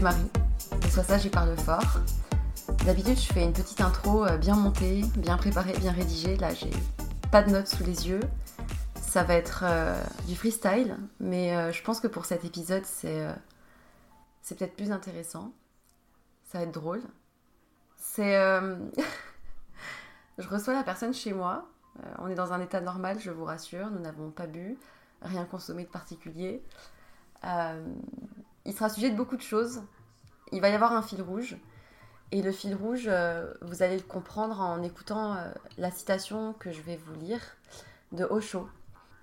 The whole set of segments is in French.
Marie. Et soit ça, j'y parle fort. D'habitude, je fais une petite intro euh, bien montée, bien préparée, bien rédigée. Là, j'ai pas de notes sous les yeux. Ça va être euh, du freestyle, mais euh, je pense que pour cet épisode, c'est c'est peut-être plus intéressant. Ça va être drôle. C'est. je reçois la personne chez moi. on est dans un état normal, je vous rassure. Nous n'avons pas bu, rien consommé de particulier. Il sera sujet de beaucoup de choses. Il va y avoir un fil rouge. Et le fil rouge, euh, vous allez le comprendre en écoutant euh, la citation que je vais vous lire de Osho.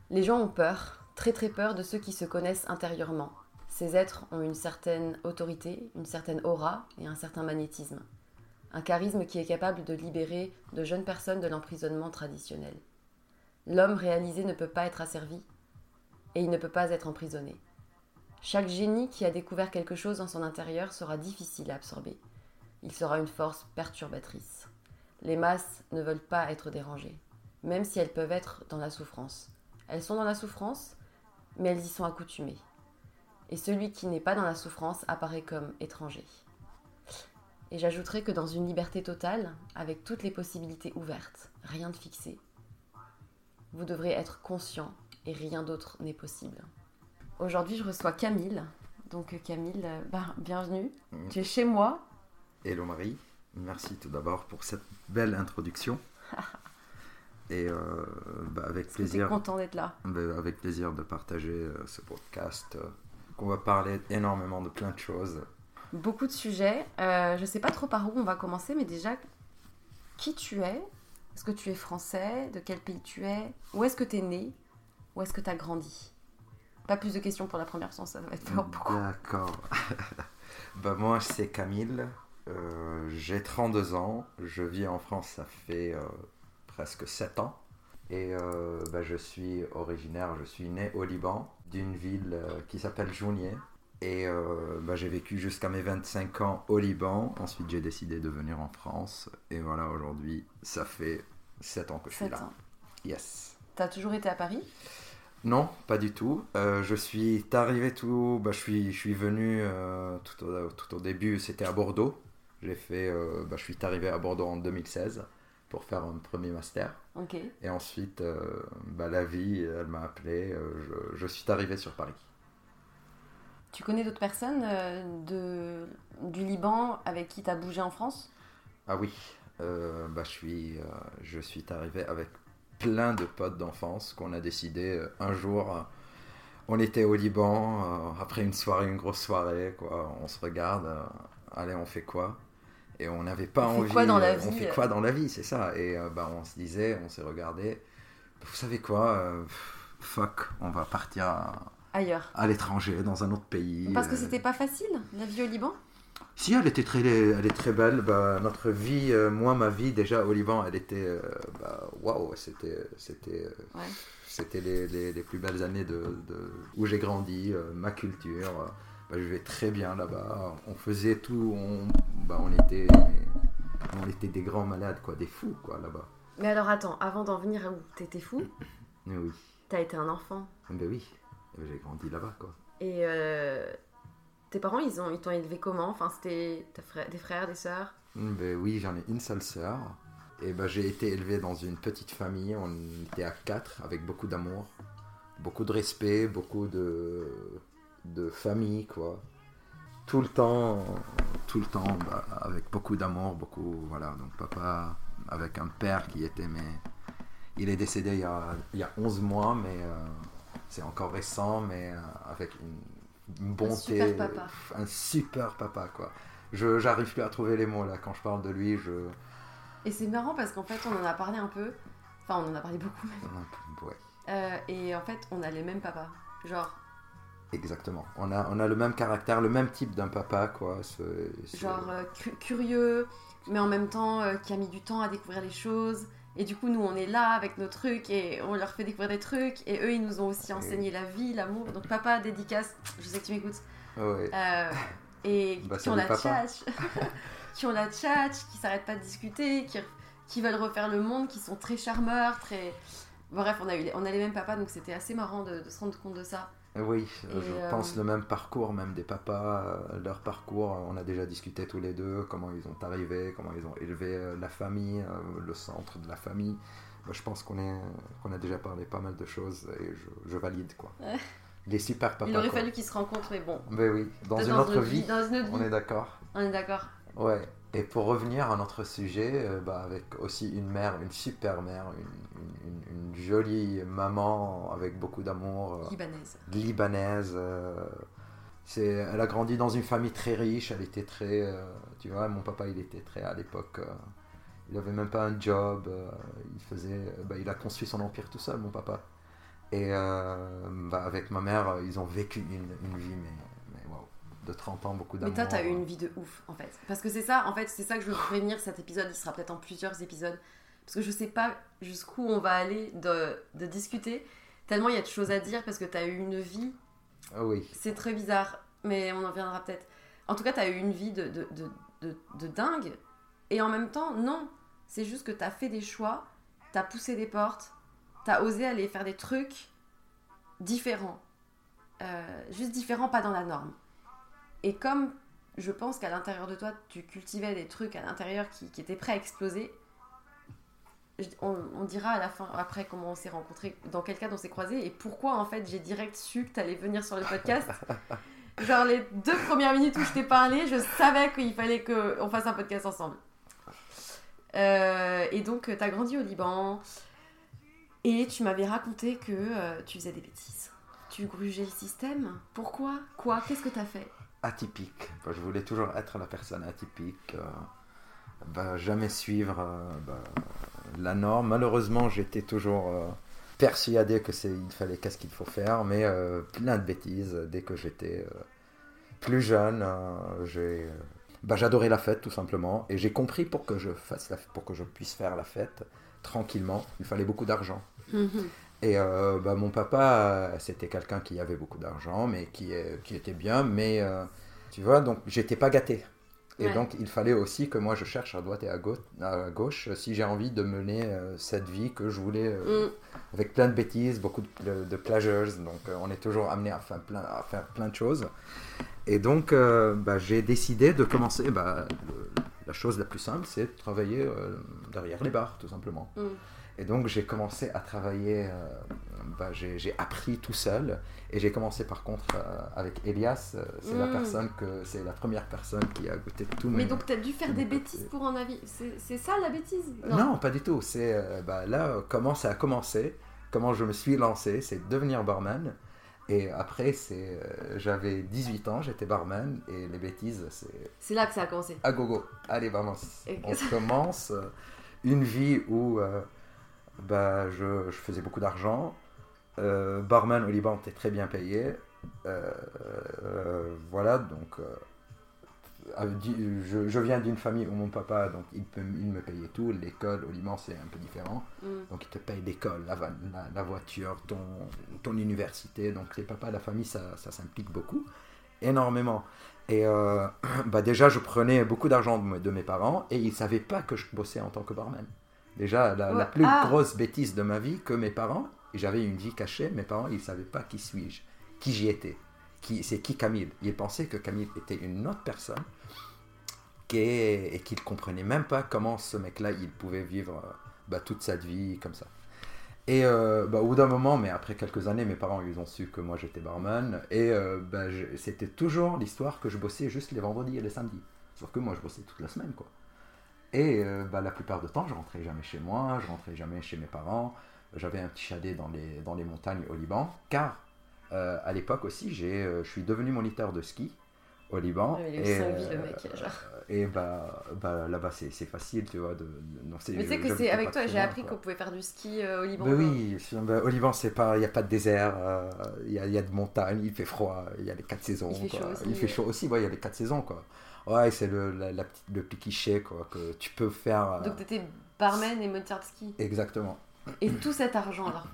Les gens ont peur, très très peur de ceux qui se connaissent intérieurement. Ces êtres ont une certaine autorité, une certaine aura et un certain magnétisme. Un charisme qui est capable de libérer de jeunes personnes de l'emprisonnement traditionnel. L'homme réalisé ne peut pas être asservi et il ne peut pas être emprisonné. Chaque génie qui a découvert quelque chose en son intérieur sera difficile à absorber il sera une force perturbatrice. Les masses ne veulent pas être dérangées, même si elles peuvent être dans la souffrance. Elles sont dans la souffrance, mais elles y sont accoutumées. Et celui qui n'est pas dans la souffrance apparaît comme étranger. Et j'ajouterai que dans une liberté totale, avec toutes les possibilités ouvertes, rien de fixé, vous devrez être conscient et rien d'autre n'est possible. Aujourd'hui, je reçois Camille. Donc Camille, bah, bienvenue. Mm. Tu es chez moi, Hello Marie, merci tout d'abord pour cette belle introduction. Et euh, bah, avec plaisir. content d'être là. Bah, avec plaisir de partager euh, ce podcast. Euh, qu'on va parler énormément de plein de choses. Beaucoup de sujets. je ne sais pas trop par où on va commencer, mais déjà, qui tu es? Est-ce que tu es français? De quel pays tu es? Où est-ce que tu es né? Où est-ce que tu as grandi? Pas plus de questions pour la première chance, ça va être fort beaucoup. D'accord. bah, moi, c'est Camille. Euh, j'ai 32 ans, je vis en France, ça fait euh, presque 7 ans. Et euh, bah, je suis originaire, je suis né au Liban, d'une ville qui s'appelle Jounier. Et bah, j'ai vécu jusqu'à mes 25 ans au Liban. Ensuite, j'ai décidé de venir en France. Et voilà, aujourd'hui, ça fait 7 ans que je suis là. Ans. Yes. T'as toujours été à Paris? Non, pas du tout. je suis arrivé tout. Bah, je, suis, je suis venu tout, au, tout, au, début, c'était à Bordeaux. J'ai fait, euh, bah, je suis arrivé à Bordeaux en 2016 pour faire un premier master. Et ensuite, euh, bah, la vie, elle m'a appelé. Euh, je, je, suis arrivé sur Paris. Tu connais d'autres personnes de, du Liban avec qui tu as bougé en France? Ah oui. je, suis, je suis arrivé avec plein de potes d'enfance qu'on a décidé un jour. on était au Liban, après une soirée, une grosse soirée, quoi. On se regarde, allez, on fait quoi? Et on n'avait pas on envie. Quoi dans la euh, vie, on fait quoi dans la vie, c'est ça. Et euh, bah, on se disait, on s'est regardé. Vous savez quoi euh, Fuck, on va partir à, ailleurs, à l'étranger, dans un autre pays. Parce que c'était pas facile, la vie au Liban? Si, elle était très, elle est très belle. Bah, notre vie, moi, ma vie déjà au Liban, elle était, bah, waouh, c'était, c'était, c'était les, les, les, plus belles années de, de où j'ai grandi, ma culture bah, je vais très bien là-bas. On faisait tout, on, bah, on, était, on était des grands malades, quoi, des fous, quoi, là-bas. Mais alors attends, avant d'en venir à où? T'étais fou? Oui. T'as été un enfant? Ben oui, j'ai grandi là-bas, quoi. Et euh, tes parents, ils ont, ils t'ont élevé comment? Enfin, c'était des frères, des sœurs? Ben oui, j'en ai une seule sœur. Et ben j'ai été élevé dans une petite famille. On était à quatre, avec beaucoup d'amour, beaucoup de respect, beaucoup de de famille, quoi. Tout le temps, tout le temps, bah, avec beaucoup d'amour, beaucoup, voilà. Donc papa, avec un père qui était, mais il est décédé il y a, il y a 11 mois, mais euh, c'est encore récent, mais euh, avec une, bonté, un super papa, un super papa, quoi. Je j'arrive plus à trouver les mots là quand je parle de lui. Je et c'est marrant parce qu'en fait on en a parlé un peu, enfin on en a parlé beaucoup même. Ouais. Euh, et en fait on a les mêmes papas, genre Exactement. On a, on a le même caractère, le même type d'un papa, quoi. Genre euh, curieux, mais en même temps euh, qui a mis du temps à découvrir les choses. Et du coup, nous, on est là avec nos trucs et on leur fait découvrir des trucs. Et eux, ils nous ont aussi enseigné la vie, l'amour. Donc, papa, dédicace, je sais que tu m'écoutes. Ouais. Euh, et bah, qui, ont la tchatch, qui ont la tchatch, qui s'arrêtent pas de discuter, qui, qui veulent refaire le monde, qui sont très charmeurs, très. Bref, on a, eu, on a les mêmes papas, donc c'était assez marrant de, de se rendre compte de ça. Oui, Et, je euh, pense le même parcours, même des papas, euh, leur parcours, on a déjà discuté tous les deux, comment ils ont arrivé, comment ils ont élevé euh, la famille, euh, le centre de la famille. Je pense qu'on a déjà parlé pas mal de choses et je, je valide quoi. Est super papa. Il aurait quoi. fallu qu'ils se rencontrent, mais bon. Mais oui, dans une autre vie, Dans une autre on est d'accord. On est d'accord. Ouais. Et pour revenir à notre sujet, euh, bah, avec aussi une mère, une super mère, une, une- une- une jolie maman avec beaucoup d'amour. euh, Libanaise. libanaise. euh, c'est, elle a grandi dans une famille très riche. Elle était très, euh, tu vois, mon papa, il était très à l'époque. euh, il avait même pas un job. euh, il faisait, bah, il a construit son empire tout seul, mon papa. Et bah, avec ma mère, ils ont vécu une, une vie, mais, mais de 30 ans, beaucoup Mais d'amour. toi, t'as eu une vie de ouf, en fait. Parce que c'est ça, en fait, c'est ça que je veux prévenir. Cet épisode, il sera peut-être en plusieurs épisodes. Parce que je sais pas jusqu'où on va aller de, de discuter. Tellement il y a de choses à dire parce que t'as eu une vie. Ah oui, C'est très bizarre, mais on en viendra peut-être. En tout cas, t'as eu une vie de, de, de, de, dingue. Et en même temps, non. C'est juste que t'as fait des choix, t'as poussé des portes, t'as osé aller faire des trucs différents. Euh, juste différents, pas dans la norme. Et comme je pense qu'à l'intérieur de toi, tu cultivais des trucs à l'intérieur qui, qui étaient prêts à exploser, on, on dira à la fin, après, comment on s'est rencontrés, dans quel cadre on s'est croisés et pourquoi en fait j'ai direct su que t'allais venir sur le podcast. Genre les deux premières minutes où je t'ai parlé, je savais qu'il fallait qu'on fasse un podcast ensemble. Euh, et donc, t'as grandi au Liban et tu m'avais raconté que euh, tu faisais des bêtises. Tu grugeais le système. Pourquoi? Quoi? Qu'est-ce que t'as fait? Atypique. Bah, je voulais toujours être la personne atypique. euh, bah, jamais suivre euh, bah, la norme. Malheureusement, j'étais toujours euh, persuadé que c'est il fallait qu'est-ce qu'il faut faire, mais euh, plein de bêtises dès que j'étais euh, plus jeune. euh, j'ai bah, j'adorais la fête tout simplement et j'ai compris pour que je fasse la, pour que je puisse faire la fête tranquillement, il fallait beaucoup d'argent. Et euh, bah, mon papa, c'était quelqu'un qui avait beaucoup d'argent, mais qui, qui était bien, mais tu vois, donc j'étais pas gâté. Et Ouais. donc il fallait aussi que moi je cherche à droite et à gauche, à gauche si j'ai envie de mener euh, cette vie que je voulais, euh, Mm. avec plein de bêtises, beaucoup de, de pleasures, donc euh, on est toujours amené à faire plein, à faire plein de choses. Et donc bah, j'ai décidé de commencer, bah, le- la chose la plus simple, c'est de travailler derrière les bars, tout simplement. Mm. Et donc j'ai commencé à travailler, euh, bah, j'ai appris tout seul. Et j'ai commencé par contre euh, avec Elias, euh, c'est la Mm. personne que c'est la première personne qui a goûté tout Mais mes- donc t'as dû faire des bêtises pour en avis. C'est ça la bêtise? Non. pas du tout. C'est euh, bah, là comment ça a commencé, comment je me suis lancé, c'est devenir barman. Et après, c'est euh, j'avais 18 ans, j'étais barman et les bêtises, c'est C'est là que ça a commencé. à gogo. Allez, barman. Et- On commence une vie où euh, bah, je, je faisais beaucoup d'argent. Euh, barman au Liban, t'es très bien payé. Euh, euh, voilà, donc je, je viens d'une famille où mon papa, donc il, peut, il me payait tout. L'école au Liban, c'est un peu différent. Mm. Donc il te paye l'école, la, va- la, la voiture, ton, ton université. Donc les papas, la famille, ça, ça s'implique beaucoup, énormément. Et euh, bah déjà, je prenais beaucoup d'argent de, de mes parents et ils ne savaient pas que je bossais en tant que barman. Déjà, la, plus Ah. grosse bêtise de ma vie que mes parents, j'avais une vie cachée, mes parents, ils ne savaient pas qui suis-je, qui j'y étais, qui, c'est qui Camille. Ils pensaient que Camille était une autre personne qui est- et qu'ils ne comprenaient même pas comment ce mec-là, il pouvait vivre euh, bah, toute sa vie comme ça. Et euh, bah, au bout d'un moment, mais après quelques années, mes parents ils ont su que moi j'étais barman. Et euh, bah, c'était toujours l'histoire que je bossais juste les vendredis et les samedis. Sauf que moi je bossais toute la semaine quoi. Et euh, bah, la plupart du temps, je rentrais jamais chez moi, je rentrais jamais chez mes parents. J'avais un petit chalet dans les, dans les montagnes au Liban. Car euh, à l'époque aussi, euh, je suis devenu moniteur de ski au Liban. Il et, vies, le euh, mec, genre. et bah, bah là-bas c'est, facile, tu vois. De, de- non, Mais tu sais que c'est avec toi, j'ai appris qu'on pouvait faire du ski euh, au Liban. Oui, ben, au Liban, c'est pas, il n'y a pas de désert, euh, il y, a, y a de montagnes, il fait froid, il y a les quatre saisons. Il fait quoi. chaud aussi, Il fait ouais. chaud aussi, ouais, il y a les quatre saisons, quoi. Ouais, c'est le, la, la le cliché, quoi, que tu peux faire. euh, Donc t'étais barman et moniteur de ski. exactement. Et tout cet argent alors,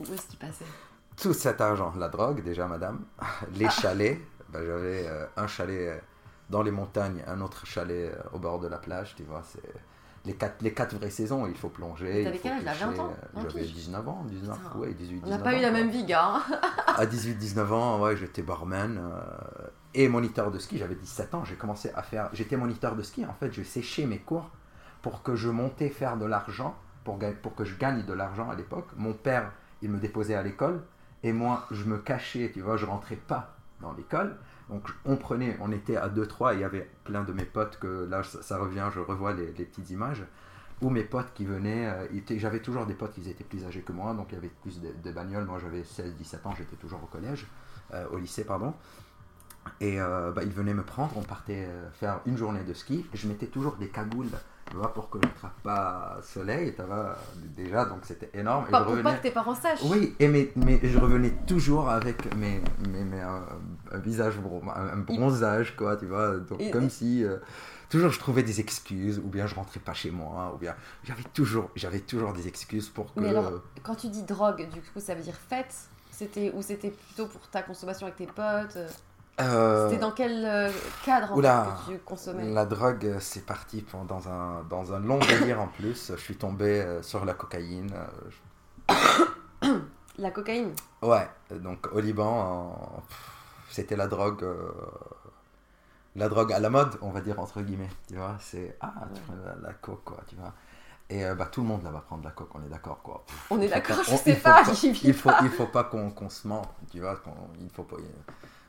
où est-ce qu'il passait? Tout cet argent, la drogue, déjà, madame, les Ah. chalets, ben, j'avais euh, un chalet euh, dans les montagnes, un autre chalet au bord de la plage, tu vois, c'est. les quatre, les quatre vraies saisons, il faut plonger. T'avais quel âge là 20 pêcher. ans 20 J'avais piges? 19 ans, 19, Putain. ouais, 18, 19 On n'a pas eu la même vie, gars. À 18-19 ans, ouais, j'étais barman euh, et moniteur de ski. J'avais 17 ans, j'ai commencé à faire. J'étais moniteur de ski. En fait, je séchais mes cours pour que je montais faire de l'argent, pour, que je gagne de l'argent à l'époque. Mon père, il me déposait à l'école et moi, je me cachais, tu vois, je rentrais pas dans l'école. Donc, on prenait, on était à 2-3, il y avait plein de mes potes que là, ça, revient, je revois les, petites images. Ou mes potes qui venaient, euh, j'avais toujours des potes qui étaient plus âgés que moi, donc il y avait plus de, de bagnoles. Moi j'avais 16-17 ans, j'étais toujours au collège, euh, au lycée, pardon. Et euh, bah, ils venaient me prendre, on partait euh, faire une journée de ski. Et je mettais toujours des cagoules, pour que je n'attrape pas soleil, déjà, donc c'était énorme. Et Pas je pour pas revenais- que tes parents sachent. oui, et mais, mais je revenais toujours avec mes, mes, mes, euh, un visage, bron- un, bronzage, quoi, tu vois. Donc, Et- comme si. euh, toujours je trouvais des excuses, ou bien je rentrais pas chez moi, ou bien. J'avais toujours, j'avais toujours des excuses pour que. Mais alors, quand tu dis drogue, du coup, ça veut dire fête? C'était, Ou c'était plutôt pour ta consommation avec tes potes euh, C'était dans quel euh, cadre en fait, que tu consommais La drogue, euh, c'est parti dans un, dans un long délire en plus. Je suis tombé euh, sur la cocaïne. euh, je- La cocaïne? Ouais, donc au Liban, en- c'était la drogue, euh, la drogue à la mode, on va dire entre guillemets. Tu vois, c'est ah, tu prends la, la coke quoi, tu vois. Et euh, bah tout le monde là va prendre la coke, on est d'accord quoi. On est d'accord, je sais pas, j'y vis Il faut, pas. il faut pas qu'on qu'on se mente, tu vois. il faut pas.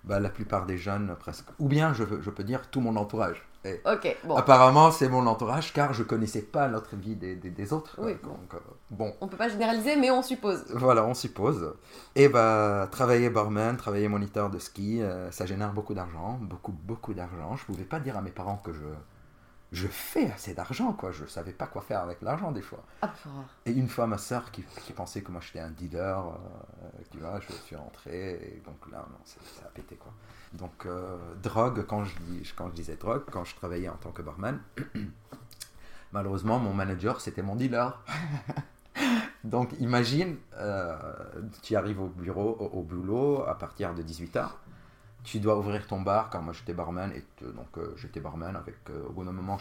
Bah, la plupart des jeunes presque, ou bien je, je peux dire tout mon entourage. Et Ok, bon. Apparemment, c'est mon entourage car je connaissais pas l'autre vie des, des, des autres. quoi. Oui. Donc, euh, bon. On peut pas généraliser, mais on suppose. Voilà, on suppose. Et bah, travailler barman, travailler moniteur de ski, euh, ça génère beaucoup d'argent, beaucoup, beaucoup d'argent. Je pouvais pas dire à mes parents que je, je fais assez d'argent, quoi. Je savais pas quoi faire avec l'argent des fois. Ah, Et une fois, ma soeur qui, qui pensait que moi j'étais un dealer, euh, tu vois, je suis rentré, et donc là, non, ça, ça a pété, quoi. Donc, euh, drogue, quand je, dis, quand je disais drogue, quand je travaillais en tant que barman, malheureusement, mon manager, c'était mon dealer. donc, imagine, euh, tu arrives au bureau, au, au boulot, à partir de 18h, tu dois ouvrir ton bar, car moi j'étais barman, et donc euh, j'étais barman avec, euh, au bout d'un moment,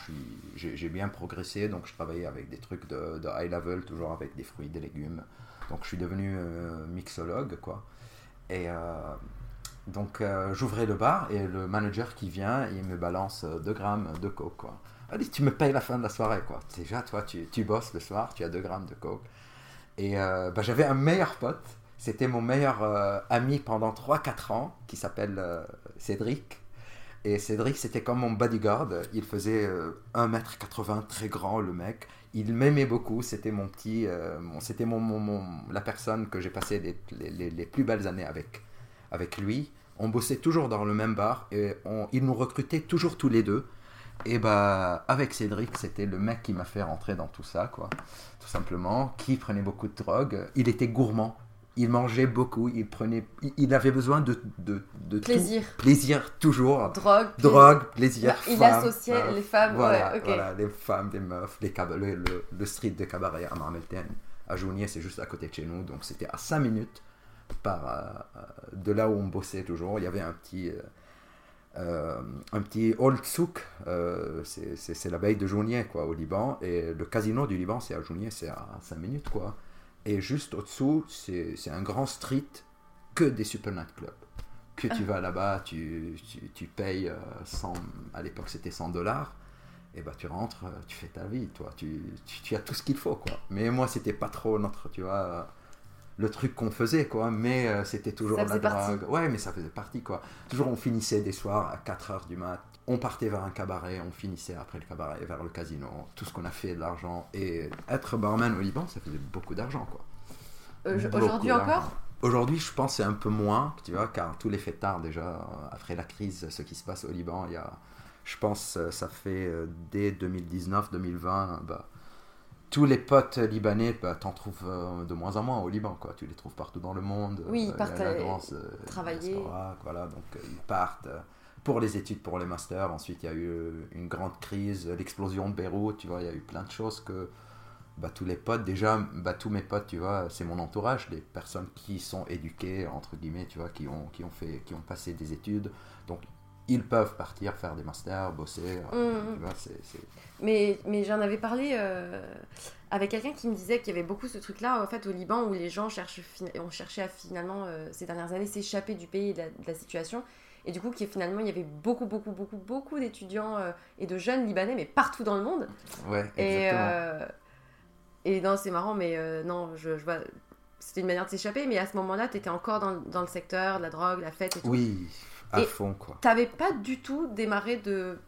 j'ai bien progressé, donc je travaillais avec des trucs de, high level, toujours avec des fruits, des légumes. Donc je suis devenu euh, mixologue, quoi. Et euh, donc j'ouvrais le bar, et le manager qui vient, il me balance 2 grammes de coke, quoi. Allez, tu me payes la fin de la soirée, quoi. Déjà, toi, tu, tu bosses le soir, tu as 2 grammes de coke. Et bah, j'avais un meilleur pote, c'était mon meilleur euh, ami pendant 3-4 ans, qui s'appelle euh, Cédric. Et Cédric, c'était comme mon bodyguard. Il faisait euh, 1m80, très grand, le mec. Il m'aimait beaucoup. C'était mon petit. euh, c'était mon, mon- la personne que j'ai passé les, les- les- les plus belles années avec, avec lui. On bossait toujours dans le même bar et on, il nous recrutait toujours tous les deux. Et bah, avec Cédric, c'était le mec qui m'a fait rentrer dans tout ça, quoi. Tout simplement. Qui prenait beaucoup de drogue. Il était gourmand. Il mangeait beaucoup. Il prenait. Il, avait besoin de, de, de tout. Plaisir. Plaisir, toujours. Drogue. Drogue, plaisir, Il associait les femmes, Voilà, ouais, voilà, les femmes, les meufs, les le, le- le street de cabaret à Marmelten. À Jounier, c'est juste à côté de chez nous, donc c'était à 5 minutes par, euh, de là où on bossait toujours. Il y avait un petit, euh, euh, un petit old souk, euh, c'est- la baie de Jounier, quoi, au Liban, et le casino du Liban, c'est à Jounier, c'est à 5 minutes, quoi. Et juste au-dessous, c'est un grand street que des super nightclubs. Que tu vas là-bas, tu, tu, tu payes euh, 100, à l'époque c'était 100 dollars, et bah tu rentres, euh, tu fais ta vie, toi, tu, tu, tu as tout ce qu'il faut, quoi. Mais moi, c'était pas trop notre, tu vois, euh, le truc qu'on faisait, quoi, mais euh, c'était toujours la partie. drogue. Ouais, mais ça faisait partie, quoi. Toujours, on finissait des soirs à 4 heures du mat, on partait vers un cabaret, on finissait après le cabaret vers le casino, tout ce qu'on a fait de l'argent, et être barman au Liban, ça faisait beaucoup d'argent, quoi. Euh, Aujourd'hui encore Aujourd'hui, je pense c'est un peu moins, tu vois, car tous les fêtards, déjà, après la crise, ce qui se passe au Liban, il y a, je pense, euh, ça fait euh, dès 2019-2020, bah, tous les potes libanais, bah, t'en trouves euh, de moins en moins au Liban, quoi. Tu les trouves partout dans le monde. Oui, ils partent, euh, euh, travailler. voilà, donc ils partent pour les études, pour les masters. Ensuite, il y a eu euh, une grande crise, l'explosion de Beyrouth, tu vois, il y a eu plein de choses que bah, tous les potes, déjà, bah, tous mes potes, tu vois, c'est mon entourage, des personnes qui sont éduquées, entre guillemets, tu vois, qui ont, qui ont, fait, qui ont passé des études. Donc, ils peuvent partir faire des masters, bosser. euh, Mhm. tu vois, Mais, mais j'en avais parlé euh, avec quelqu'un qui me disait qu'il y avait beaucoup ce truc-là en fait au Liban où les gens cherchent, ont cherché à finalement euh, ces dernières années s'échapper du pays et de la, de la situation. Et du coup, qui finalement, il y avait beaucoup, beaucoup, beaucoup, beaucoup d'étudiants euh, et de jeunes libanais, mais partout dans le monde. Ouais, Et, exactement. euh, et non, c'est marrant, mais euh, non, je, je vois. C'était une manière de s'échapper, mais à ce moment-là, tu étais encore dans, dans le secteur de la drogue, la fête et tout. Oui, à Et- fond, quoi. T'avais pas du tout démarré de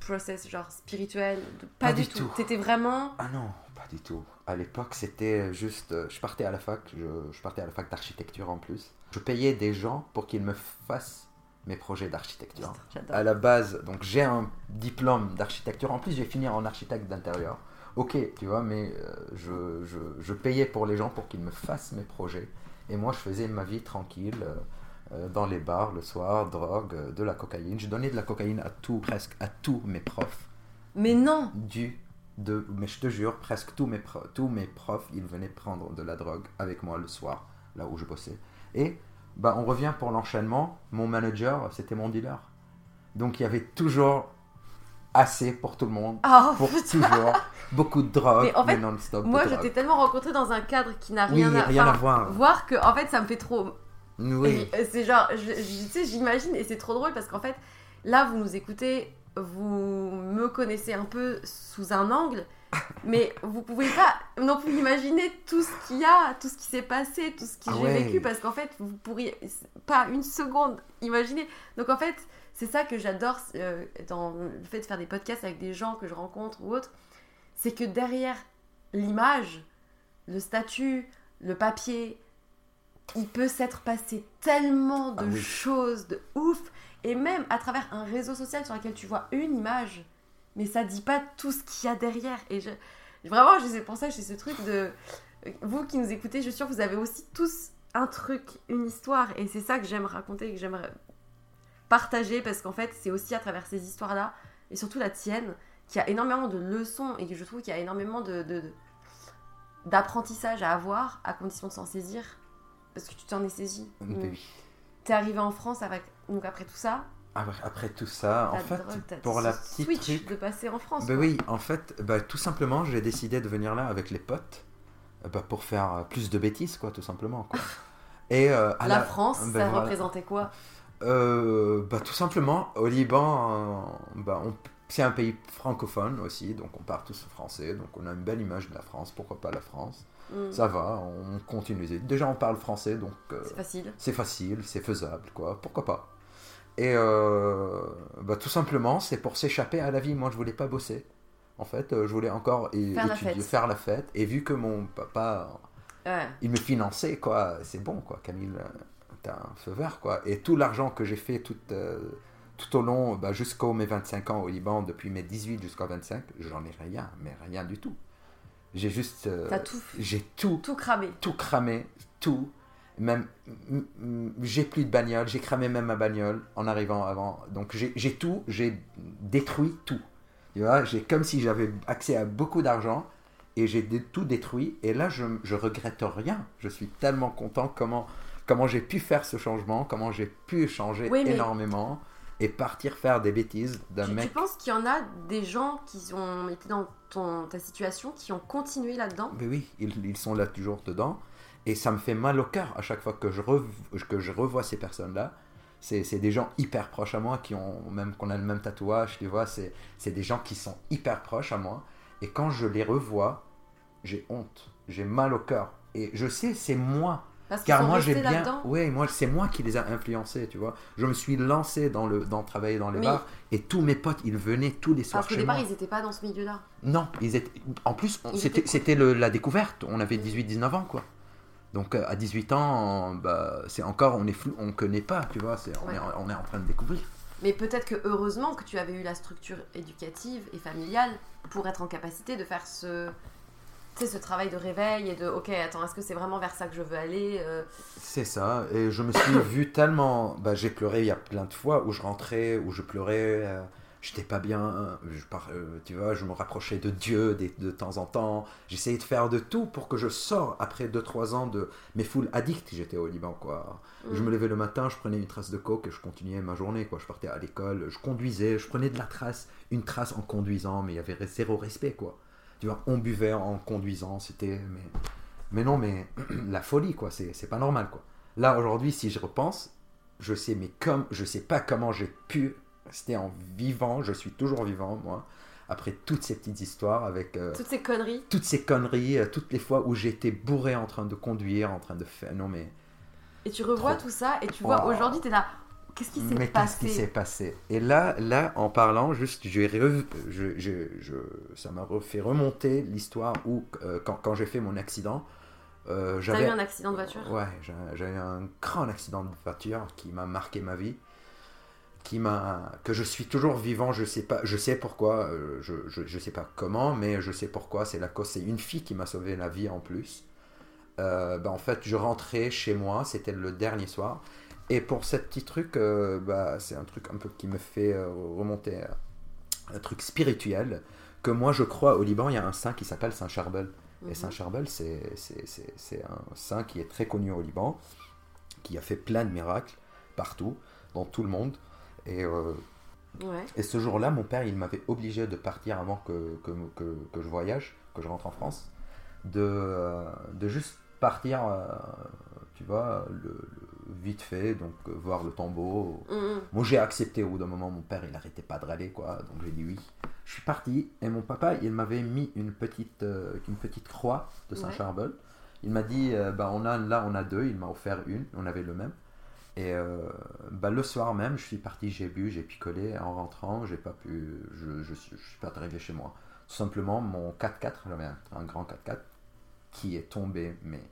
process genre spirituel, de- pas, Pas du, tout. tout. T'étais vraiment. Ah non, pas du tout. À l'époque, c'était juste. Je partais à la fac, je, je partais à la fac d'architecture en plus. Je payais des gens pour qu'ils me fassent mes projets d'architecture. À la base, donc j'ai un diplôme d'architecture. En plus, j'ai fini en architecte d'intérieur. Ok, tu vois, mais euh, je, je, je payais pour les gens pour qu'ils me fassent mes projets. Et moi, je faisais ma vie tranquille euh, euh, dans les bars le soir, drogue, de la cocaïne. Je donnais de la cocaïne à tout, presque à tous mes profs Mais non du de mais je te jure presque tous mes tous mes profs ils venaient prendre de la drogue avec moi le soir là où je bossais et bah on revient pour l'enchaînement. Mon manager c'était mon dealer. Donc il y avait toujours assez pour tout le monde. Oh, pour putain. toujours. Beaucoup de drogue Mais en fait, non-stop Moi, je t'ai tellement rencontré dans un cadre qui n'a oui rien, à, rien à voir. Voir que, en fait, ça me fait trop. oui. C'est genre, tu sais, j'imagine, et c'est trop drôle parce qu'en fait, là, vous nous écoutez, vous me connaissez un peu sous un angle, mais vous pouvez pas non plus imaginer tout ce qu'il y a, tout ce qui s'est passé, tout ce que Ah j'ai ouais. vécu, parce qu'en fait, vous pourriez pas une seconde imaginer. Donc en fait, c'est ça que j'adore euh, dans le fait de faire des podcasts avec des gens que je rencontre ou autres, c'est que derrière l'image, le statut, le papier, il peut s'être passé tellement de Ah oui. choses de ouf, et même à travers un réseau social sur lequel tu vois une image, mais ça dit pas tout ce qu'il y a derrière. Et je, vraiment, je sais pour ça que j'ai ce truc de. Vous qui nous écoutez, je suis sûre que vous avez aussi tous un truc, une histoire, et c'est ça que j'aime raconter, que j'aime partager, parce qu'en fait, c'est aussi à travers ces histoires-là, et surtout la tienne, qu'il y a énormément de leçons, et que je trouve qu'il y a énormément de. de- de- d'apprentissage à avoir à condition de s'en saisir parce que tu t'en es saisi. Oui. Mm. T'es arrivé en France avec donc après tout ça, après, après tout ça en fait pour la petite switch truc de passer en France. Ben quoi. oui, en fait, bah, tout simplement, j'ai décidé de venir là avec les potes euh, bah, pour faire euh, plus de bêtises, quoi, tout simplement. Quoi. Et euh, à La France, ben ça voilà. représentait quoi? Euh, bah, tout simplement, au Liban, euh, bah, c'est un pays francophone aussi, donc on parle tous français, donc on a une belle image de la France. Pourquoi pas la France? Mm. Ça va, on continue. Déjà, on parle français, donc euh, C'est facile. c'est facile, c'est faisable, quoi. Pourquoi pas Et euh, bah, tout simplement, c'est pour s'échapper à la vie. Moi, je voulais pas bosser. En fait, euh, je voulais encore Faire la étudier, fête. faire la fête. Et vu que mon papa, Ouais. il me finançait, quoi, c'est bon, quoi. Camille, euh, t'as un feu vert, quoi. Et tout l'argent que j'ai fait tout, euh, tout au long, bah, jusqu'aux mes 25 ans au Liban, depuis mes 18 jusqu'à 25, j'en ai rien, mais rien du tout. J'ai juste. euh, T'as tout, j'ai tout tout cramé. tout cramé, tout. Même, j'ai plus de bagnole, j'ai cramé même ma bagnole en arrivant avant. Donc j'ai tout, j'ai détruit tout. Tu vois, j'ai comme si j'avais accès à beaucoup d'argent et j'ai tout détruit. Et là, je, je regrette rien. Je suis tellement content comment, comment j'ai pu faire ce changement, comment j'ai pu changer Oui, mais- énormément et partir faire des bêtises d'un Tu, tu mec. penses qu'il y en a des gens qui ont été dans ton, ta situation, qui ont continué là-dedans? Mais oui, ils, ils sont là toujours dedans. Et ça me fait mal au cœur à chaque fois que je, rev- que je revois ces personnes-là. C'est des gens hyper proches à moi, qui ont même qu'on a le même tatouage, tu vois. C'est des gens qui sont hyper proches à moi. Et quand je les revois, j'ai honte, j'ai mal au cœur. Et je sais, c'est moi. Parce Car moi, j'ai bien. Oui, moi, c'est moi qui les a influencés, tu vois. Je me suis lancé dans, le, dans travailler dans les Mais- bars. Et tous mes potes, ils venaient tous les soirs Parce qu'au départ, ils n'étaient pas dans ce milieu-là. Non, ils étaient. En plus, c'était la découverte. On avait 18-19 ans, quoi. Donc euh, à 18 ans, bah, c'est encore, on est flou, on connaît pas, tu vois. c'est- on, Ouais. est, en- on est en train de découvrir. Mais peut-être que heureusement que tu avais eu la structure éducative et familiale pour être en capacité de faire ce, ce travail de réveil et de ok, attends, est-ce que c'est vraiment vers ça que je veux aller euh, C'est ça. Et je me suis vu tellement. Bah, j'ai pleuré il y a plein de fois où je rentrais, où je pleurais euh, j'étais pas bien. Je par- euh, tu vois, je me rapprochais de Dieu de, de temps en temps. J'essayais de faire de tout pour que je sors après 2-3 ans de mes foules addicts. J'étais au Liban, quoi. Je Mm. me levais le matin, je prenais une trace de coke et je continuais ma journée, quoi. Je partais à l'école, je conduisais, je prenais de la trace, une trace en conduisant, mais il y avait zéro respect, quoi. Tu vois, on buvait en conduisant, c'était. Mais, mais non, mais la folie, quoi. C'est c'est pas normal, quoi. Là, aujourd'hui, si je repense, je sais, mais comme, je sais pas comment j'ai pu rester en vivant, je suis toujours vivant, moi, après toutes ces petites histoires avec euh, Toutes ces conneries. toutes ces conneries, euh, toutes les fois où j'étais bourré en train de conduire, en train de faire. Non, mais. Et tu revois Trop. tout ça et tu vois, Wow. aujourd'hui, t'es là. Qu'est-ce qui s'est Mais qu'est-ce qui s'est passé? Passé Et là, là, en parlant, juste, j'ai je, je, je- ça m'a fait remonter l'histoire où, euh, quand, quand j'ai fait mon accident, euh, j'avais eu un accident de voiture? Ouais, eu un grand accident de voiture qui m'a marqué ma vie, qui m'a que je suis toujours vivant. Je sais pas, je sais pourquoi, euh, je, je, je sais pas comment, mais je sais pourquoi. C'est la cause. C'est une fille qui m'a sauvé la vie en plus. Euh, bah, en fait, je rentrais chez moi, c'était le dernier soir. Et pour ce petit truc, euh, bah, c'est un truc un peu qui me fait remonter un truc spirituel. Que moi, je crois au Liban, il y a un saint qui s'appelle Saint Charbel. Et Mhm. Saint Charbel, c'est- c'est- c'est un saint qui est très connu au Liban, qui a fait plein de miracles partout, dans tout le monde. Et, euh, Ouais. et ce jour-là, mon père, il m'avait obligé de partir avant que, que, que, que je voyage, que je rentre en France, de, euh, de juste partir, euh, tu vois, le, le- vite fait, donc voir le tombeau. Mhm. Moi, j'ai accepté au bout d'un moment, mon père, il arrêtait pas de râler, quoi, donc j'ai dit oui. Je suis parti, et mon papa, il m'avait mis une petite, une petite croix de Ouais. Saint-Charbel. Il m'a dit, euh, bah, on a, là, on a deux, il m'a offert une, on avait le même. Et euh, bah, le soir même, je suis parti, j'ai bu, j'ai picolé. En rentrant, j'ai pas pu, je, je, suis- je suis pas arrivé chez moi. Tout simplement, mon 4x4, j'avais un, un grand 4x4 qui est tombé, mais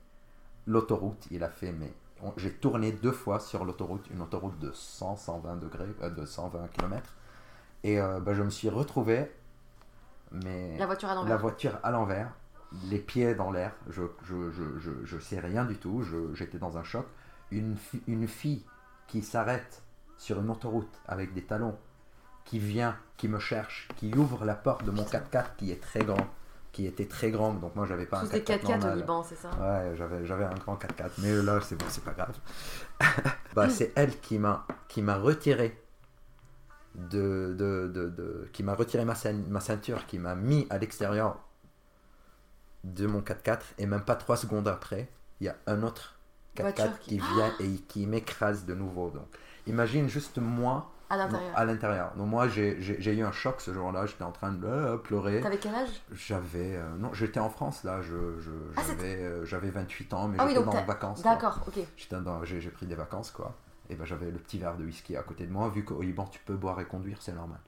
l'autoroute, il a fait, mais on- j'ai tourné deux fois sur l'autoroute, une autoroute de 100, 120 degrés, euh, de 120 km. Et euh, bah, je me suis retrouvé, mais La voiture à la l'envers. voiture à l'envers, les pieds dans l'air, je, je, je, je, je sais rien du tout, j'étais dans un choc. Une, une fille qui s'arrête sur une autoroute avec des talons, qui vient, qui me cherche, qui ouvre la porte de mon 4x4 qui est très grand, qui était très grand, donc moi j'avais pas Tous un des 4x4 4x4 au. Liban, c'est ça? Ouais, j'avais, j'avais un grand 4x4, mais là, c'est bon, c'est pas grave. bah, c'est elle qui m'a, qui m'a retiré de, de, de, de- qui m'a retiré ma ceinture, qui m'a mis à l'extérieur de mon 4x4, et même pas trois secondes après, il y a un autre 4x4 Voiture qui qui- vient et qui m'écrase de nouveau. Donc, imagine juste moi À l'intérieur. Donc moi, j'ai, eu un choc ce jour-là, j'étais en train de euh, pleurer. T'avais quel âge? J'avais. euh, non, j'étais en France là, je, Ah, j'avais, euh, j'avais 28 ans, mais Ah oui, j'étais donc dans vacances. D'accord, ok. J'étais dans, j'ai, pris des vacances quoi. Et ben j'avais le petit verre de whisky à côté de moi, vu qu'au Liban tu peux boire et conduire, c'est normal.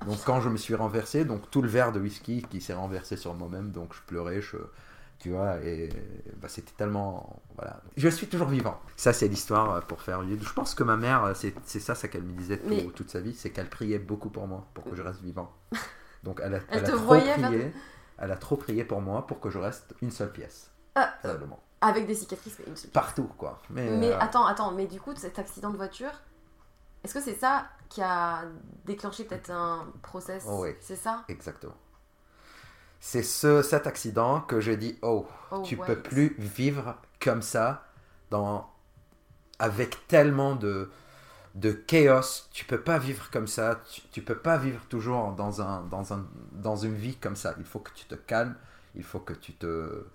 Ah, Donc quand je me suis renversé, donc tout le verre de whisky qui s'est renversé sur moi-même, donc je pleurais, je, tu vois, et bah, c'était tellement, voilà. Je suis toujours vivant. Ça c'est l'histoire euh, pour faire. Je pense que ma mère, euh, c'est, c'est ça, ça qu'elle me disait tout- Mais- toute sa vie, c'est qu'elle priait beaucoup pour moi, pour que je reste vivant. Donc elle a, Elle elle a trop faire- prié, elle a trop prié pour moi pour que je reste une seule pièce. Ah, Probablement. avec des cicatrices, mais une seule. Partout quoi. Mais, Mais euh, attends, attends, mais du coup, cet accident de voiture, est-ce que c'est ça qui a déclenché peut-être un process? Oh oui. C'est ça? Exactement. C'est ce, cet accident que je dis, oh, Oh, tu ouais. peux plus vivre comme ça, dans, avec tellement de, de chaos. Tu peux pas vivre comme ça. Tu, tu peux pas vivre toujours dans, un, dans, un, dans une vie comme ça. Il faut que tu te calmes. Il faut que tu te...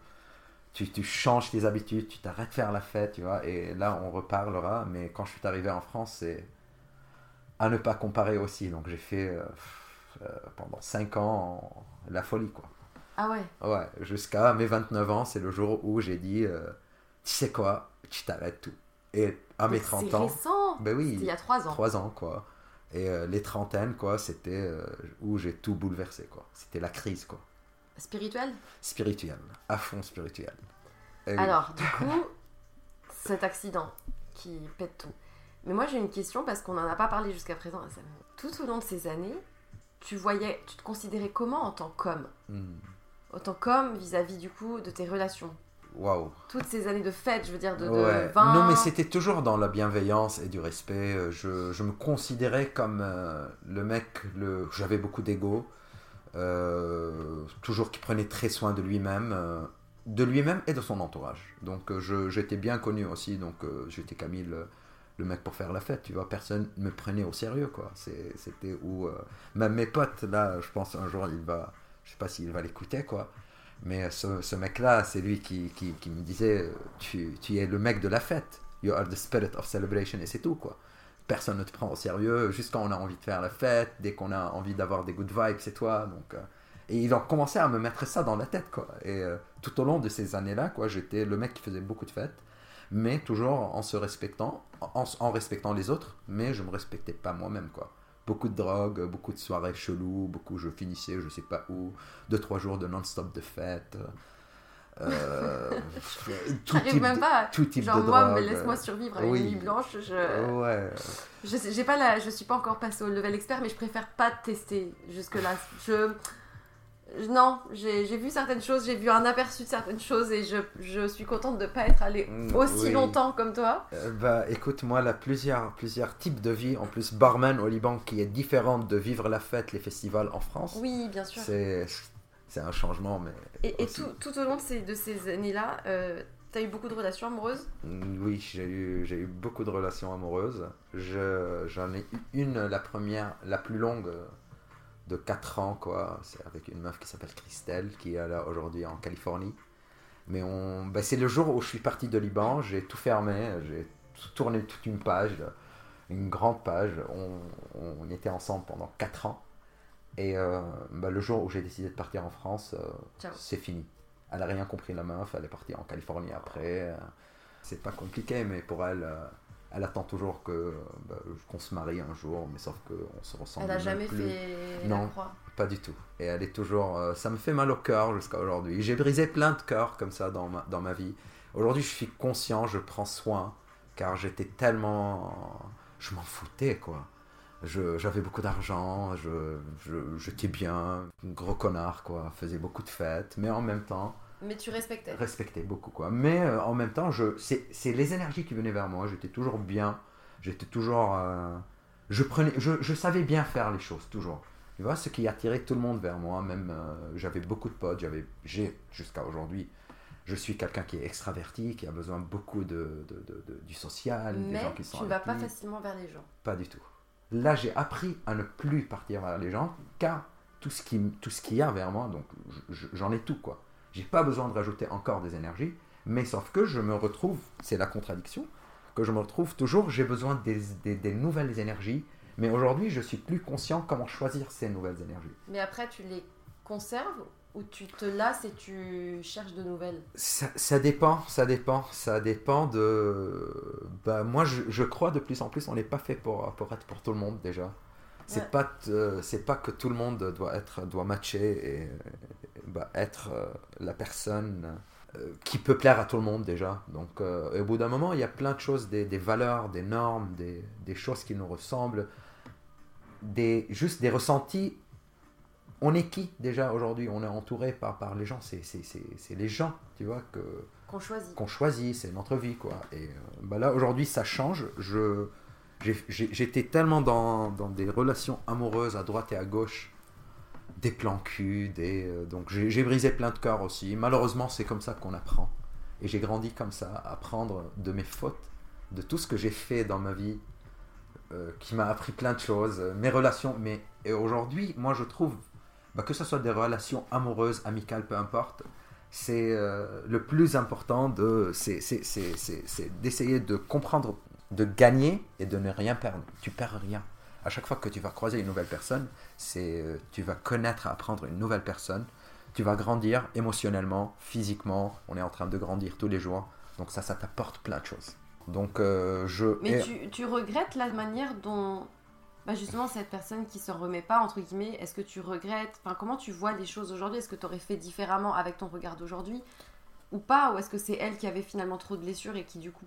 Tu, tu changes tes habitudes, tu t'arrêtes de faire la fête, tu vois. Et là, on reparlera. Mais quand je suis arrivé en France, c'est à ne pas comparer aussi. Donc j'ai fait euh, euh, pendant 5 ans la folie, quoi. Ah ouais. Ouais, jusqu'à mes 29 ans, c'est le jour où j'ai dit, euh, tu sais quoi, tu t'arrêtes tout. Et à mes Donc 30 C'est ans, récent. ben C'était il oui, y a 3 ans. 3 ans, quoi. Et euh, les trentaines, quoi, c'était euh, où j'ai tout bouleversé, quoi. C'était la crise, quoi. Spirituel? Spirituelle, à fond spirituelle. Et oui. Alors, du coup, cet accident qui pète tout. Mais moi, j'ai une question parce qu'on n'en a pas parlé jusqu'à présent. me- Tout au long de ces années, tu voyais, tu te considérais comment en tant qu'homme? Hmm. En tant qu'homme vis-à-vis du coup de tes relations waouh. Toutes ces années de fête, je veux dire, de, de Ouais. vin. Non, mais c'était toujours dans la bienveillance et du respect. Euh, Je, je me considérais comme euh, le mec, le... j'avais beaucoup d'ego, euh, toujours qui prenait très soin de lui-même, euh, de lui-même et de son entourage. Donc je- j'étais bien connu aussi, donc j'étais Camille, le, le mec pour faire la fête, tu vois. Personne me prenait au sérieux, quoi. C'est- C'était où. Même mes potes, là, je pense un jour, il va. Je sais pas s'il va l'écouter, quoi. Mais ce, ce mec-là, c'est lui qui, me disait tu, tu es le mec de la fête. You are the spirit of celebration. Et c'est tout, quoi. Personne ne te prend au sérieux. Juste quand on a envie de faire la fête, dès qu'on a envie d'avoir des good vibes, c'est toi. Donc, euh, et ils ont commencé à me mettre ça dans la tête, quoi. Et euh, tout au long de ces années-là, quoi, j'étais le mec qui faisait beaucoup de fêtes, mais toujours en se respectant, en, en respectant les autres, mais je me respectais pas moi-même, quoi. Beaucoup de drogue, beaucoup de soirées cheloues, beaucoup je finissais je sais pas où, deux trois jours de non-stop de fête. Euh, tout type même de- pas. tout type Genre de moi, drogue. mais laisse-moi survivre à oui. une nuit blanche. Je, Ouais. je, j'ai pas la, je suis pas encore passée au level expert, mais je préfère pas tester jusque là. Je- non, j'ai vu certaines choses, j'ai vu un aperçu de certaines choses et je, je suis contente de pas être allée Mm, aussi oui. longtemps comme toi. Euh, bah écoute, moi, là, plusieurs, plusieurs types de vie, en plus barman au Liban, qui est différente de vivre la fête, les festivals en France. Oui, bien sûr. C'est un changement, mais. Et, et tout, tout au long de ces, de ces années-là, euh, t'as eu beaucoup de relations amoureuses? Mm, Oui, j'ai eu, eu beaucoup de relations amoureuses. Je- J'en ai eu une, la première, la plus longue, de 4 ans, quoi. C'est avec une meuf qui s'appelle Christelle, qui est là aujourd'hui en Californie. Mais on, bah, c'est le jour où je suis parti de Liban, j'ai tout fermé, j'ai tourné toute une page, une grande page. On, on était ensemble pendant 4 ans. Et euh, bah, le jour où j'ai décidé de partir en France, euh, c'est fini. Elle a rien compris, la meuf, elle est partie en Californie après. C'est pas compliqué, mais pour elle, euh, elle attend toujours que bah, qu'on se marie un jour, mais sauf qu'on se ressemble Elle a jamais plus. fait Non. la croix. Pas du tout. Et elle est toujours. euh, ça me fait mal au cœur jusqu'à aujourd'hui. J'ai brisé plein de cœurs comme ça dans ma, dans ma vie. Aujourd'hui, je suis conscient, je prends soin, car j'étais tellement. Je m'en foutais, quoi. J'avais beaucoup d'argent, je, je- j'étais bien, gros connard, quoi. Faisais beaucoup de fêtes, mais en même temps, Mais tu respectais. respectais beaucoup, quoi. Mais euh, en même temps, je, c'est, c'est les énergies qui venaient vers moi. J'étais toujours bien, j'étais toujours. euh, je, prenais, je, je savais bien faire les choses, toujours. Tu vois, ce qui attirait tout le monde vers moi, même euh, j'avais beaucoup de potes, j'avais, j'ai jusqu'à aujourd'hui, je suis quelqu'un qui est extraverti, qui a besoin beaucoup de, de- de- de- du social, des Mais gens qui sont tu ne vas pas lui. facilement vers les gens. Pas du tout. Là, j'ai appris à ne plus partir vers les gens, car tout ce qui, tout ce qu'il y a vers moi, donc je- je- j'en ai tout, quoi. J'ai pas besoin de rajouter encore des énergies, mais sauf que je me retrouve, c'est la contradiction, que je me retrouve toujours, j'ai besoin des, des- des nouvelles énergies, mais aujourd'hui, je suis plus conscient comment choisir ces nouvelles énergies. Mais après, tu les conserves ou tu te lasses et tu cherches de nouvelles? Ça, ça dépend, ça dépend, ça dépend de... Bah, moi, je, je crois de plus en plus, on n'est pas fait pour, pour être pour tout le monde déjà. C'est Ouais. pas, t- c'est pas que tout le monde doit être, doit matcher et, bah, être euh, la personne euh, qui peut plaire à tout le monde déjà. Donc, euh, au bout d'un moment, il y a plein de choses, des, des valeurs, des normes, des, des choses qui nous ressemblent, des, juste des ressentis. On est qui déjà aujourd'hui? On est entouré par, par les gens. C'est, les gens, tu vois, que, qu'on choisit qu'on choisit, c'est notre vie, quoi. Et euh, bah là, aujourd'hui, ça change. Je, j'étais tellement dans, des relations amoureuses à droite et à gauche, des plans cul, des, euh, donc j'ai brisé plein de cœurs aussi. Malheureusement, c'est comme ça qu'on apprend. Et j'ai grandi comme ça, à apprendre de mes fautes, de tout ce que j'ai fait dans ma vie, euh, qui m'a appris plein de choses, euh, mes relations. Mais aujourd'hui, moi, je trouve bah, que ce soit des relations amoureuses, amicales, peu importe, c'est le plus important de d'essayer de comprendre de gagner et de ne rien perdre. Tu perds rien. À chaque fois que tu vas croiser une nouvelle personne c'est euh, tu vas connaître apprendre une nouvelle personne. Tu vas grandir émotionnellement physiquement. On est en train de grandir tous les jours. Donc ça ça t'apporte plein de choses. Donc euh, je Mais tu, tu regrettes la manière dont, bah justement, cette personne qui s'en remet pas, entre guillemets, est-ce que tu regrettes, enfin, comment tu vois les choses aujourd'hui? Est-ce que tu aurais fait différemment avec ton regard d'aujourd'hui? Ou pas? Ou est-ce que c'est elle qui avait finalement trop de blessures et qui, du coup,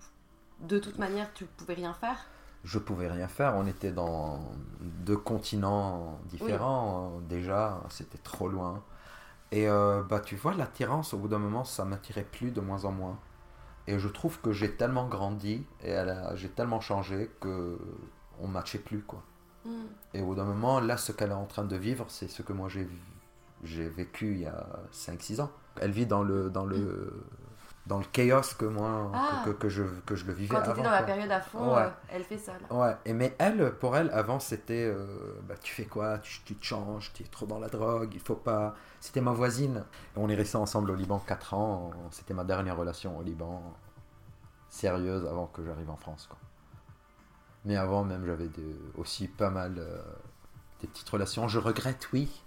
de toute manière, tu pouvais rien faire? Je pouvais rien faire. On était dans deux continents différents. euh, Déjà, c'était trop loin. Et euh, bah, tu vois, l'attirance, au bout d'un moment, ça m'attirait plus de moins en moins. Et je trouve que j'ai tellement grandi et j'ai tellement changé que on matchait plus, quoi. Mm. Et au bout d'un moment, là, ce qu'elle est en train de vivre, c'est ce que moi j'ai j'ai vécu il y a 5-6 ans. Elle vit dans le, dans le, dans le chaos que moi, Ah. que, que, que je, que je le vivais Quand avant. dans la quoi. période à fond, Ouais. euh, elle fait ça là. Ouais, et mais elle, pour elle, avant, c'était euh, bah, tu fais quoi? Tu, tu te changes, tu es trop dans la drogue, il faut pas. C'était ma voisine. Et on est restés ensemble au Liban 4 ans. C'était ma dernière relation au Liban, sérieuse, avant que j'arrive en France. Quoi. Mais avant, même, j'avais aussi pas mal euh, des petites relations. Je regrette, oui,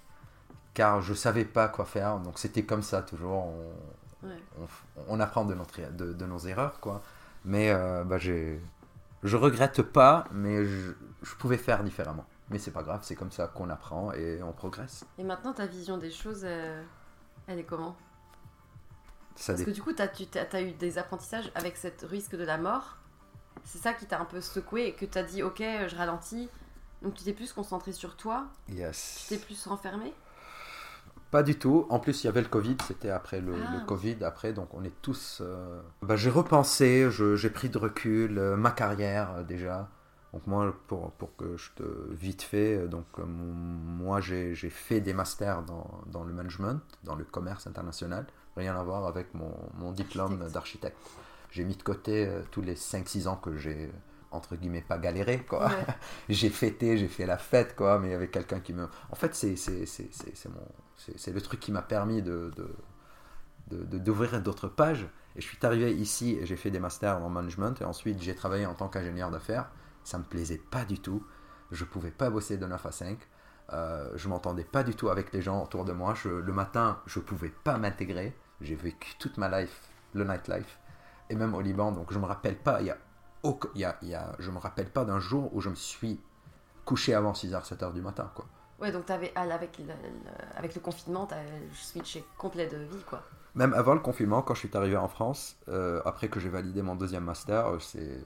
car je savais pas quoi faire. Donc c'était comme ça, toujours. On. On, on apprend de, notre, de, de nos erreurs, quoi. Mais euh, bah, j'ai, je regrette pas, mais je, je pouvais faire différemment. Mais c'est pas grave, c'est comme ça qu'on apprend et on progresse. Et maintenant, ta vision des choses, euh, elle est comment? Ça Parce dé- que du coup, t'as, tu as eu des apprentissages avec cette risque de la mort. C'est ça qui t'a un peu secoué et que t'as dit, ok, je ralentis. Donc tu t'es plus concentré sur toi, Yes. tu t'es plus renfermé? Pas du tout. En plus, il y avait le Covid. C'était après le, Ah. le Covid. Après, donc on est tous. euh, bah, j'ai repensé. je- j'ai pris de recul. euh, ma carrière euh, déjà. Donc moi, pour, pour que je te vite fait, donc mon- moi j'ai j'ai fait des masters dans, dans le management, dans le commerce international. Rien à voir avec mon, mon diplôme Architecte. d'architecte. J'ai mis de côté tous les 5-6 ans que j'ai entre guillemets pas galéré quoi Ouais. j'ai fêté, j'ai fait la fête, quoi, mais avec quelqu'un qui me... En fait, c'est, c'est, c'est, c'est, c'est mon... c'est, le truc qui m'a permis de, de, de- de- d'ouvrir d'autres pages. Et je suis arrivé ici et j'ai fait des masters en management et ensuite j'ai travaillé en tant qu'ingénieur d'affaires. Ça me plaisait pas du tout. Je pouvais pas bosser de 9 à 5. Euh, je m'entendais pas du tout avec les gens autour de moi. Je- le matin, je pouvais pas m'intégrer. J'ai vécu toute ma life, le nightlife, et même au Liban. Donc je me rappelle pas, il y a, aucun- y a, il y a- je me rappelle pas d'un jour où je me suis couché avant 6h, 7h du matin. Quoi. Ouais, donc t'avais, ah, avec, le, avec le confinement, t'as switché complet de vie, quoi. Même avant le confinement, quand je suis arrivé en France, euh, après que j'ai validé mon deuxième master, euh, c'est...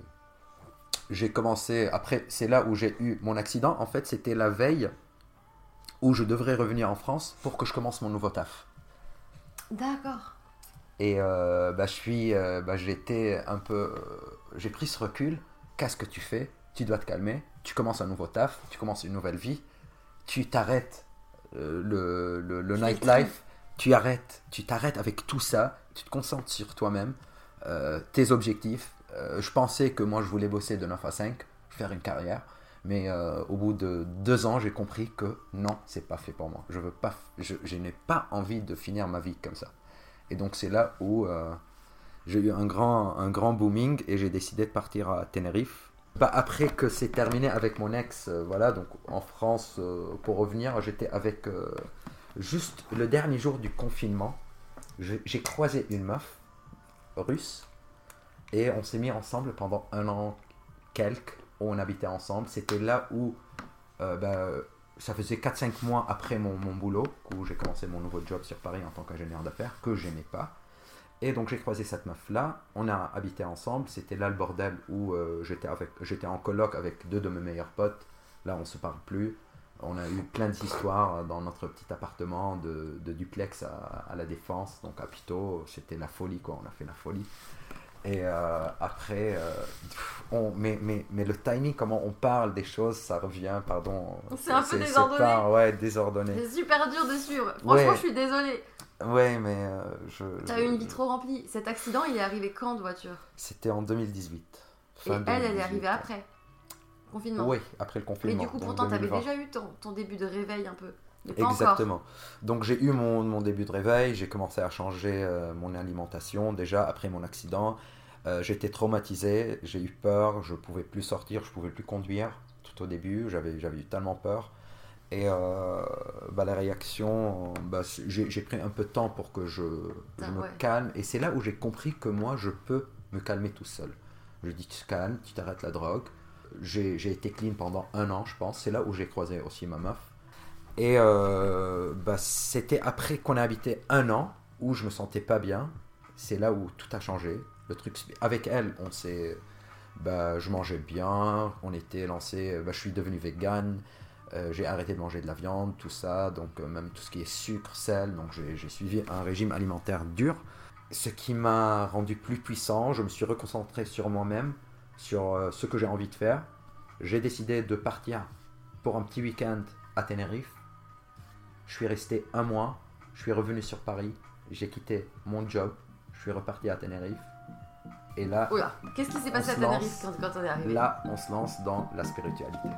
J'ai commencé, après, c'est là où j'ai eu mon accident. En fait, c'était la veille où je devrais revenir en France pour que je commence mon nouveau taf. D'accord. Et euh, bah, je suis, euh, bah, j'étais un peu, j'ai pris ce recul. Qu'est-ce que tu fais? Tu dois te calmer. Tu commences un nouveau taf. Tu commences une nouvelle vie. Tu t'arrêtes euh, le, le, le nightlife. Tu arrêtes. Tu t'arrêtes avec tout ça. Tu te concentres sur toi-même, euh, tes objectifs. Euh, je pensais que moi je voulais bosser de 9 à 5, faire une carrière. Mais au bout de deux ans, j'ai compris que non, c'est pas fait pour moi. Je veux pas, je, je n'ai pas envie de finir ma vie comme ça. Et donc c'est là où j'ai eu un grand, un grand booming et j'ai décidé de partir à Tenerife. Bah, après que c'est terminé avec mon ex, euh, voilà, donc en France, euh, pour revenir, j'étais avec euh, juste le dernier jour du confinement. J'ai croisé une meuf russe et on s'est mis ensemble pendant un an quelques où on habitait ensemble. C'était là où bah, ça faisait 4-5 mois après mon, mon boulot, où j'ai commencé mon nouveau job sur Paris en tant qu'ingénieur d'affaires, que j'aimais pas. Et donc j'ai croisé cette meuf-là, on a habité ensemble, c'était là le bordel où euh, j'étais, avec, j'étais en coloc avec deux de mes meilleurs potes, là on se parle plus. On a eu plein d'histoires dans notre petit appartement de, de duplex à, à la Défense, donc à Pito, c'était la folie quoi, on a fait la folie. Et euh, après, euh, on, mais, mais, mais le timing, comment on parle des choses, ça revient, pardon. C'est un peu désordonné. pas- ouais, désordonné. C'est super dur de suivre. Franchement, Ouais. je suis désolée. Ouais, mais euh, je. T'as eu une vie trop remplie. Cet accident, il est arrivé quand de voiture? C'était en 2018. Et elle, elle est 2018. arrivée après? Confinement? Oui, après le Mais confinement. du coup, pourtant, t'avais 2020. déjà eu ton, ton début de réveil un peu. Mais pas encore. Exactement. Donc j'ai eu mon, mon début de réveil, j'ai commencé à changer euh, mon alimentation déjà après mon accident. Euh, J'étais traumatisé, j'ai eu peur, je pouvais plus sortir, je pouvais plus conduire tout au début, j'avais j'avais eu tellement peur. Et euh, bah, la réaction, bah, c'est- j'ai pris un peu de temps pour que je, je Ah, me ouais. calme. Et c'est là où j'ai compris que moi, je peux me calmer tout seul. Je dis, tu te calmes, tu t'arrêtes la drogue. J'ai été clean pendant un an, je pense. C'est là où j'ai croisé aussi ma meuf. Et euh, bah, c'était après qu'on a habité un an où je me sentais pas bien. C'est là où tout a changé. Le truc, avec elle, on s'est, bah, je mangeais bien. On était lancé. Bah, je suis devenu vegan. Euh, j'ai arrêté de manger de la viande, tout ça, donc euh, même tout ce qui est sucre, sel, donc j'ai suivi un régime alimentaire dur. Ce qui m'a rendu plus puissant, je me suis reconcentré sur moi-même, sur euh, ce que j'ai envie de faire. J'ai décidé de partir pour un petit week-end à Tenerife. Je suis resté un mois, je suis revenu sur Paris, j'ai quitté mon job, je suis reparti à Tenerife. Et là, qu'est-ce qui s'est passé à Tenerife quand on est arrivé? Là, on se lance dans la spiritualité.